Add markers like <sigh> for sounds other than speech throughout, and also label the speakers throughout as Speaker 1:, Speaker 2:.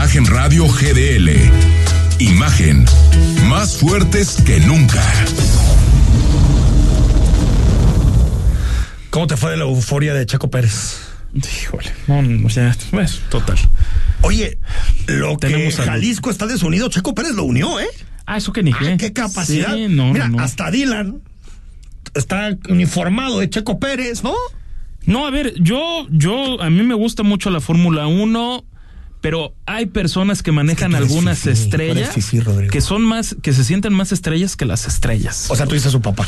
Speaker 1: Imagen Radio GDL. Imagen. Más fuertes que nunca.
Speaker 2: ¿Cómo te fue de la euforia de Checo Pérez?
Speaker 3: Híjole, no, no, o sea, pues, total.
Speaker 2: Oye, lo
Speaker 3: Tenemos
Speaker 2: que. Jalisco está desunido, Checo Pérez lo unió, ¿eh?
Speaker 3: Ah, eso que ni qué.
Speaker 2: ¡Qué capacidad!
Speaker 3: Sí, no,
Speaker 2: Mira,
Speaker 3: no, no.
Speaker 2: hasta Dylan está uniformado de Checo Pérez, ¿no?
Speaker 3: No, a ver, yo, yo, a mí me gusta mucho la Fórmula 1, pero hay personas que manejan algunas estrellas que son más, que se sienten más estrellas que las estrellas.
Speaker 2: O sea, tú dices su papá.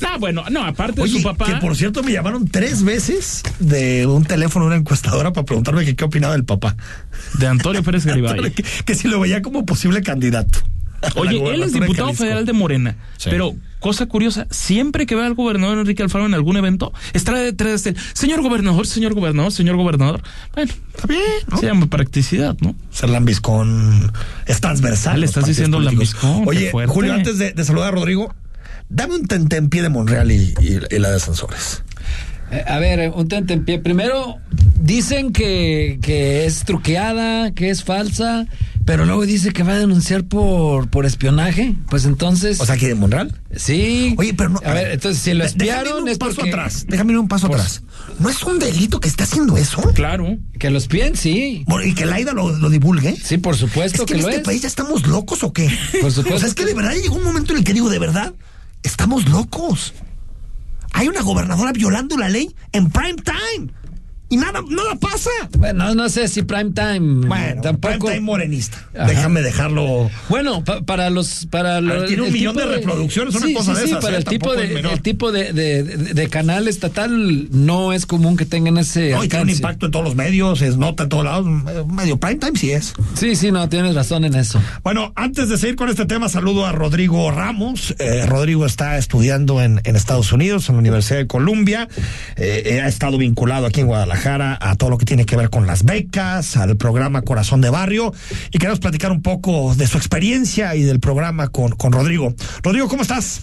Speaker 3: No, bueno, no, aparte
Speaker 2: Oye,
Speaker 3: de su papá.
Speaker 2: que por cierto me llamaron tres veces de un teléfono de una encuestadora para preguntarme que qué opinaba del papá.
Speaker 3: De Antonio Pérez <laughs> Garibay.
Speaker 2: que, que si lo veía como posible candidato.
Speaker 3: Oye, él es
Speaker 2: de
Speaker 3: diputado federal de Morena,
Speaker 2: Sí.
Speaker 3: pero cosa curiosa, siempre que ve al gobernador Enrique Alfaro en algún evento, está detrás del señor gobernador, señor gobernador, señor gobernador. Bueno,
Speaker 2: Está bien, ¿no?
Speaker 3: se llama practicidad, ¿no?
Speaker 2: Ser lambiscón es transversal.
Speaker 3: Le estás diciendo
Speaker 2: políticos.
Speaker 3: lambiscón,
Speaker 2: Oye. Julio, antes de, de saludar a Rodrigo, dame un tentempié de Monreal y, y- y la de Ascensores.
Speaker 4: Eh, A ver, un tentempié. Primero, dicen que, que es truqueada, que es falsa, pero luego dice que va a denunciar por, por espionaje. Pues entonces.
Speaker 2: O sea, aquí de Monreal.
Speaker 4: sí.
Speaker 2: Oye, pero no.
Speaker 4: A ver, entonces si lo espiaron
Speaker 2: un
Speaker 4: es
Speaker 2: paso
Speaker 4: porque.
Speaker 2: atrás. Déjame ir un paso
Speaker 4: Pues-
Speaker 2: atrás. ¿No es un delito que esté haciendo eso?
Speaker 3: Claro.
Speaker 4: Que lo espíen, sí.
Speaker 2: Bueno, y que Laida lo, lo divulgue.
Speaker 4: Sí, por supuesto
Speaker 2: es que,
Speaker 4: que,
Speaker 2: en
Speaker 4: lo
Speaker 2: este
Speaker 4: es.
Speaker 2: país ya estamos locos o qué? <laughs>
Speaker 4: Por supuesto
Speaker 2: O sea, es que
Speaker 4: que
Speaker 2: de verdad llegó un momento en el que digo, de verdad, estamos locos. Hay una gobernadora violando la ley en prime time. Y nada, nada pasa.
Speaker 4: Bueno, no sé si prime time.
Speaker 2: Bueno,
Speaker 4: tampoco.
Speaker 2: prime time morenista.
Speaker 4: Ajá.
Speaker 2: Déjame dejarlo.
Speaker 4: Bueno, pa- para los para
Speaker 2: ver,
Speaker 4: lo-
Speaker 2: tiene un millón
Speaker 4: tipo
Speaker 2: de reproducciones, una
Speaker 4: sí,
Speaker 2: cosa
Speaker 4: sí,
Speaker 2: de
Speaker 4: sí,
Speaker 2: esas,
Speaker 4: para
Speaker 2: ¿eh?
Speaker 4: el tipo de el tipo de, de- de- de canal estatal no es común que tengan ese
Speaker 2: No, y tiene un impacto en todos los medios, es nota en todos lados. eh, Medio prime time sí es.
Speaker 4: Sí, sí, no, tienes razón en eso.
Speaker 2: Bueno, antes de seguir con este tema, saludo a Rodrigo Ramos. Eh, Rodrigo está estudiando en, en Estados Unidos, en la Universidad de Columbia. Eh, ha estado vinculado aquí en Guadalajara a todo lo que tiene que ver con las becas, al programa Corazón de Barrio. Y queremos platicar un poco de su experiencia y del programa con, con Rodrigo. Rodrigo, ¿cómo estás?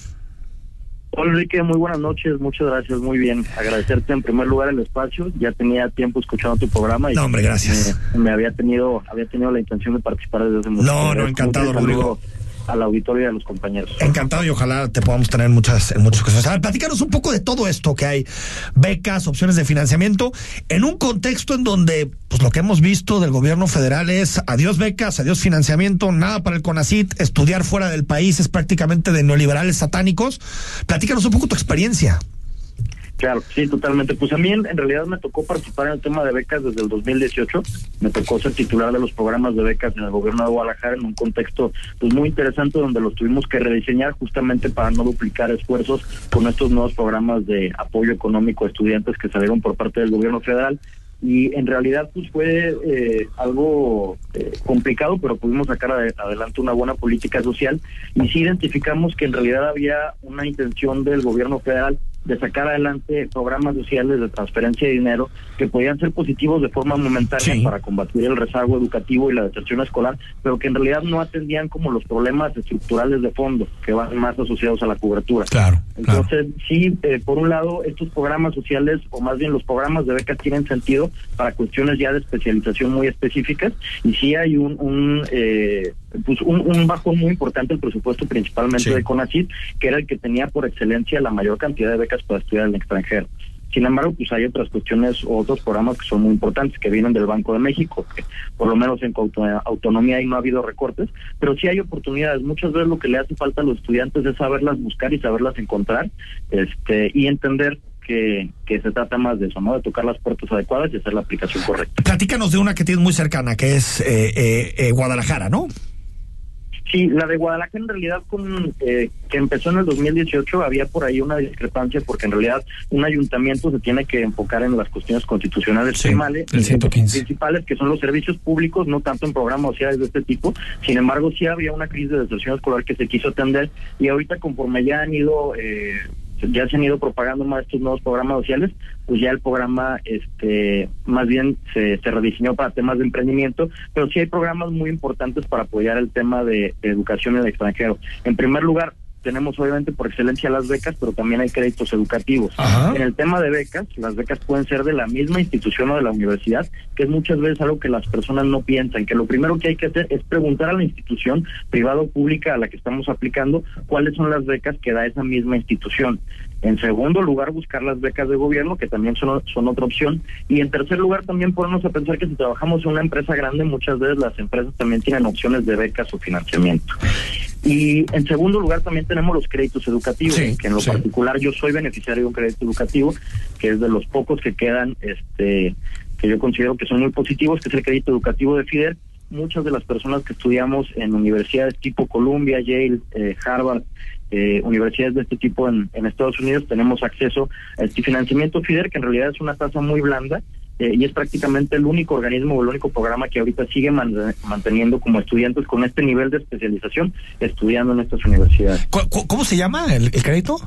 Speaker 5: Hola Enrique, muy buenas noches, muchas gracias, muy bien. Agradecerte en primer lugar el espacio, ya tenía tiempo escuchando tu programa y
Speaker 2: No, hombre, gracias.
Speaker 5: Me, me había tenido había tenido la intención de participar desde hace mucho
Speaker 2: No, no, encantado, Rodrigo.
Speaker 5: saludo Al auditorio y a los compañeros.
Speaker 2: Encantado y ojalá te podamos tener en muchas, en muchas cosas. A ver, platícanos un poco de todo esto que hay, becas, opciones de financiamiento, en un contexto en donde, pues lo que hemos visto del gobierno federal es adiós becas, adiós financiamiento, nada para el CONACIT, estudiar fuera del país es prácticamente de neoliberales satánicos. Platícanos un poco tu experiencia.
Speaker 5: Claro, sí, totalmente. Pues a mí en, realidad me tocó participar en el tema de becas desde el 2018. Me tocó ser titular de los programas de becas en el gobierno de Guadalajara en un contexto pues muy interesante donde los tuvimos que rediseñar justamente para no duplicar esfuerzos con estos nuevos programas de apoyo económico a estudiantes que salieron por parte del gobierno federal. Y en realidad pues fue eh, algo eh, complicado, pero pudimos sacar ade- adelante una buena política social y sí identificamos que en realidad había una intención del gobierno federal de sacar adelante programas sociales de transferencia de dinero que podían ser positivos de forma momentánea
Speaker 2: Sí.
Speaker 5: para combatir el rezago educativo y la deserción escolar, pero que en realidad no atendían como los problemas estructurales de fondo que van más asociados a la cobertura.
Speaker 2: Claro,
Speaker 5: Entonces, sí, eh, por un lado, estos programas sociales, o más bien los programas de becas, tienen sentido para cuestiones ya de especialización muy específicas, y sí hay un, un, eh, pues un, un bajón muy importante el presupuesto, principalmente
Speaker 2: Sí.
Speaker 5: de CONACYT, que era el que tenía por excelencia la mayor cantidad de becas para estudiar en el extranjero. Sin embargo, pues hay otras cuestiones o otros programas que son muy importantes, que vienen del Banco de México, que por lo menos en auto- autonomía ahí no ha habido recortes, pero sí hay oportunidades. Muchas veces lo que le hace falta a los estudiantes es saberlas buscar y saberlas encontrar este y entender que, que se trata más de eso, ¿no? De tocar las puertas adecuadas y hacer la aplicación correcta.
Speaker 2: Platícanos de una que tienes muy cercana, que es eh, eh, eh, Guadalajara, ¿no?
Speaker 5: Sí, la de Guadalajara en realidad con eh, que empezó en el 2018 había por ahí una discrepancia porque en realidad un ayuntamiento se tiene que enfocar en las cuestiones constitucionales
Speaker 2: Sí,
Speaker 5: primales,
Speaker 2: el 115.
Speaker 5: principales que son los servicios públicos, no tanto en programas sociales de este tipo. Sin embargo, sí había una crisis de deserción escolar que se quiso atender y ahorita conforme ya han ido eh, ya se han ido propagando más estos nuevos programas sociales, pues ya el programa este más bien se, se rediseñó para temas de emprendimiento, pero sí hay programas muy importantes para apoyar el tema de, de educación en el extranjero. En primer lugar, tenemos obviamente por excelencia las becas, pero también hay créditos educativos.
Speaker 2: Ajá.
Speaker 5: En el tema de becas, las becas pueden ser de la misma institución o de la universidad, que es muchas veces algo que las personas no piensan, que lo primero que hay que hacer es preguntar a la institución privada o pública a la que estamos aplicando cuáles son las becas que da esa misma institución. En segundo lugar, buscar las becas de gobierno, que también son, son otra opción. Y en tercer lugar, también ponernos a pensar que si trabajamos en una empresa grande, muchas veces las empresas también tienen opciones de becas o financiamiento. Y en segundo lugar, también tenemos los créditos educativos,
Speaker 2: Sí,
Speaker 5: que en lo
Speaker 2: sí.
Speaker 5: particular yo soy beneficiario de un crédito educativo, que es de los pocos que quedan, este que yo considero que son muy positivos, que es el crédito educativo de FIDER. Muchas de las personas que estudiamos en universidades tipo Columbia, Yale, eh, Harvard, eh, universidades de este tipo en, en Estados Unidos, tenemos acceso a este financiamiento FIDER, que en realidad es una tasa muy blanda eh, y es prácticamente el único organismo o el único programa que ahorita sigue man- manteniendo como estudiantes con este nivel de especialización estudiando en estas universidades.
Speaker 2: ¿Cu- cu- ¿Cómo se llama el crédito?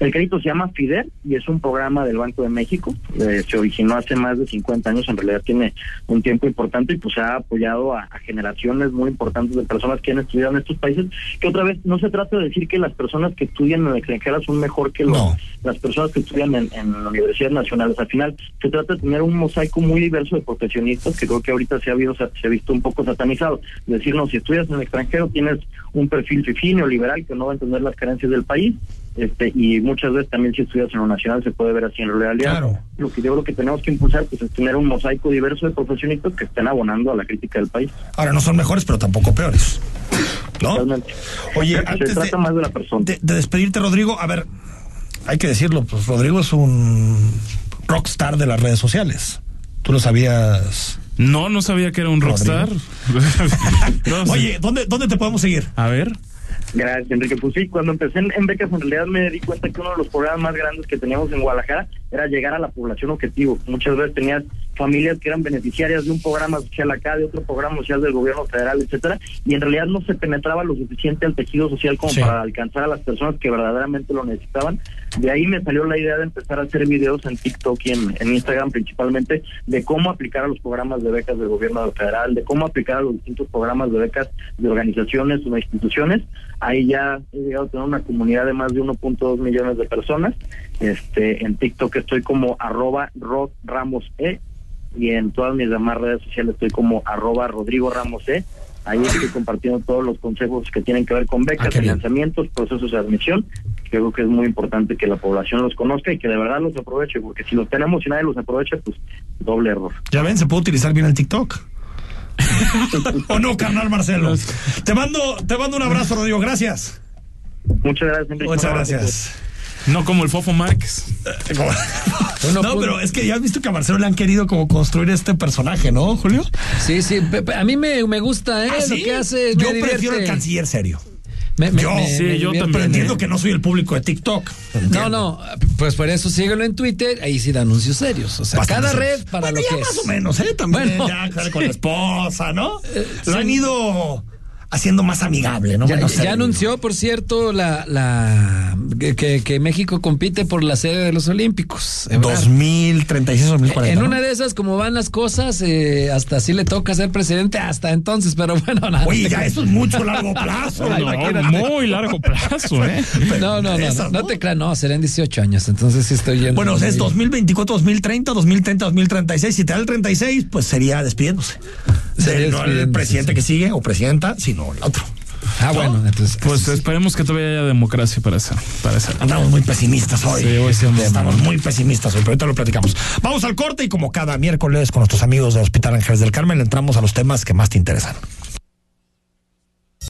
Speaker 5: El crédito se llama FIDER y es un programa del Banco de México. Eh, se originó hace más de 50 años, en realidad tiene un tiempo importante y pues ha apoyado a, a generaciones muy importantes de personas que han estudiado en estos países. Que otra vez, no se trata de decir que las personas que estudian en el extranjero son mejor que los,
Speaker 2: No.
Speaker 5: las personas que estudian en, en universidades nacionales. Al final, se trata de tener un mosaico muy diverso de profesionistas que creo que ahorita se ha, habido, se ha visto un poco satanizado. Es decir, no, si estudias en el extranjero tienes un perfil fifí neoliberal que no va a entender las carencias del país este y muchas veces también si estudias en lo nacional se puede ver así en realidad.
Speaker 2: Claro.
Speaker 5: Lo que yo creo que tenemos que impulsar pues es tener un mosaico diverso de profesionistas que estén abonando a la crítica del país.
Speaker 2: Ahora no son mejores, pero tampoco peores. ¿No? Oye,
Speaker 5: se
Speaker 2: antes
Speaker 5: trata
Speaker 2: de,
Speaker 5: más de la persona.
Speaker 2: de- de despedirte, Rodrigo, a ver, hay que decirlo, pues Rodrigo es un rockstar de las redes sociales. ¿Tú lo sabías?
Speaker 3: No, no sabía que era un rockstar. <laughs> No.
Speaker 2: Oye, ¿dónde, ¿dónde te podemos seguir?
Speaker 3: A ver.
Speaker 5: Gracias, Enrique. Pues sí, cuando empecé en, en becas, en realidad me di cuenta que uno de los problemas más grandes que teníamos en Guadalajara era llegar a la población objetivo. Muchas veces tenías familias que eran beneficiarias de un programa social acá, de otro programa social del gobierno federal, etcétera, y en realidad no se penetraba lo suficiente al tejido social como
Speaker 2: Sí.
Speaker 5: para alcanzar a las personas que verdaderamente lo necesitaban. De ahí me salió la idea de empezar a hacer videos en TikTok y en, en Instagram principalmente de cómo aplicar a los programas de becas del gobierno federal, de cómo aplicar a los distintos programas de becas de organizaciones o de instituciones. Ahí ya he llegado a tener una comunidad de más de 1.2 millones de personas. Este, en TikTok estoy como arroba Rod Ramos E y en todas mis demás redes sociales estoy como arroba Rodrigo Ramos E. Ahí estoy compartiendo todos los consejos que tienen que ver con
Speaker 2: Ah,
Speaker 5: becas,
Speaker 2: bien.
Speaker 5: financiamientos, procesos de admisión. Creo que es muy importante que la población los conozca y que de verdad los aproveche, porque si los tenemos y nadie los aprovecha, pues doble error.
Speaker 2: Ya ven, se puede utilizar bien el TikTok. <laughs> ¿O no, carnal Marcelo? Te mando, te mando un abrazo, Rodrigo. Gracias.
Speaker 5: Muchas gracias, Enrique.
Speaker 2: Muchas gracias.
Speaker 3: No como el Fofo Max. <laughs>
Speaker 2: No, pero es que ya has visto que a Marcelo le han querido como construir este personaje, ¿no, Julio?
Speaker 4: Sí, sí, a mí me, me gusta, ¿eh?
Speaker 2: ¿Ah,
Speaker 4: Lo que hace.
Speaker 2: Yo
Speaker 4: me
Speaker 2: prefiero
Speaker 4: divierte.
Speaker 2: el canciller serio.
Speaker 4: Me- me-
Speaker 2: Yo,
Speaker 4: me-
Speaker 3: sí,
Speaker 4: me
Speaker 3: yo también,
Speaker 2: Pero entiendo
Speaker 3: ¿eh?
Speaker 2: que no soy el público de TikTok.
Speaker 4: No,
Speaker 2: Entiendo.
Speaker 4: no, pues por eso síguelo en Twitter, ahí sí da anuncios serios. O sea,
Speaker 2: Bastante
Speaker 4: cada
Speaker 2: serios.
Speaker 4: red para
Speaker 2: Bueno,
Speaker 4: lo
Speaker 2: ya
Speaker 4: que
Speaker 2: más
Speaker 4: es.
Speaker 2: o menos, ¿eh? También
Speaker 4: Bueno.
Speaker 2: ya sale con la esposa, ¿no? Lo
Speaker 4: sí.
Speaker 2: han ido haciendo más amigable, ¿no?
Speaker 4: Ya,
Speaker 2: Menos
Speaker 4: ya anunció, por cierto, la, la que- que, México compite por la sede de los Olímpicos. Eh,
Speaker 2: 2036, 2040.
Speaker 4: En
Speaker 2: ¿no?
Speaker 4: una de esas, como van las cosas, eh, hasta sí le toca ser presidente hasta entonces, pero bueno, nada.
Speaker 2: Oye, ya eso es mucho largo plazo. <laughs> ¿no?
Speaker 3: muy largo plazo, ¿eh? <laughs>
Speaker 4: No, no, no,
Speaker 2: Esas,
Speaker 4: no,
Speaker 2: ¿no?
Speaker 4: te creas, no, serán 18 años, entonces sí estoy yendo.
Speaker 2: Bueno, es
Speaker 4: muy-
Speaker 2: 2024, 2030, 2030, 2036. Si te da el 36, pues sería despidiéndose.
Speaker 4: Sería
Speaker 2: De- no el presidente
Speaker 4: sí.
Speaker 2: que sigue o presidenta, sino el otro.
Speaker 4: Ah, bueno, entonces.
Speaker 3: Pues esperemos que todavía haya democracia para esa. Para esa.
Speaker 2: Andamos muy pesimistas hoy.
Speaker 3: Sí, hoy sí andamos.
Speaker 2: Estamos muy pesimistas hoy, pero ahorita lo platicamos. Vamos al corte y como cada miércoles con nuestros amigos del Hospital Ángeles del Carmen, entramos a los temas que más te interesan.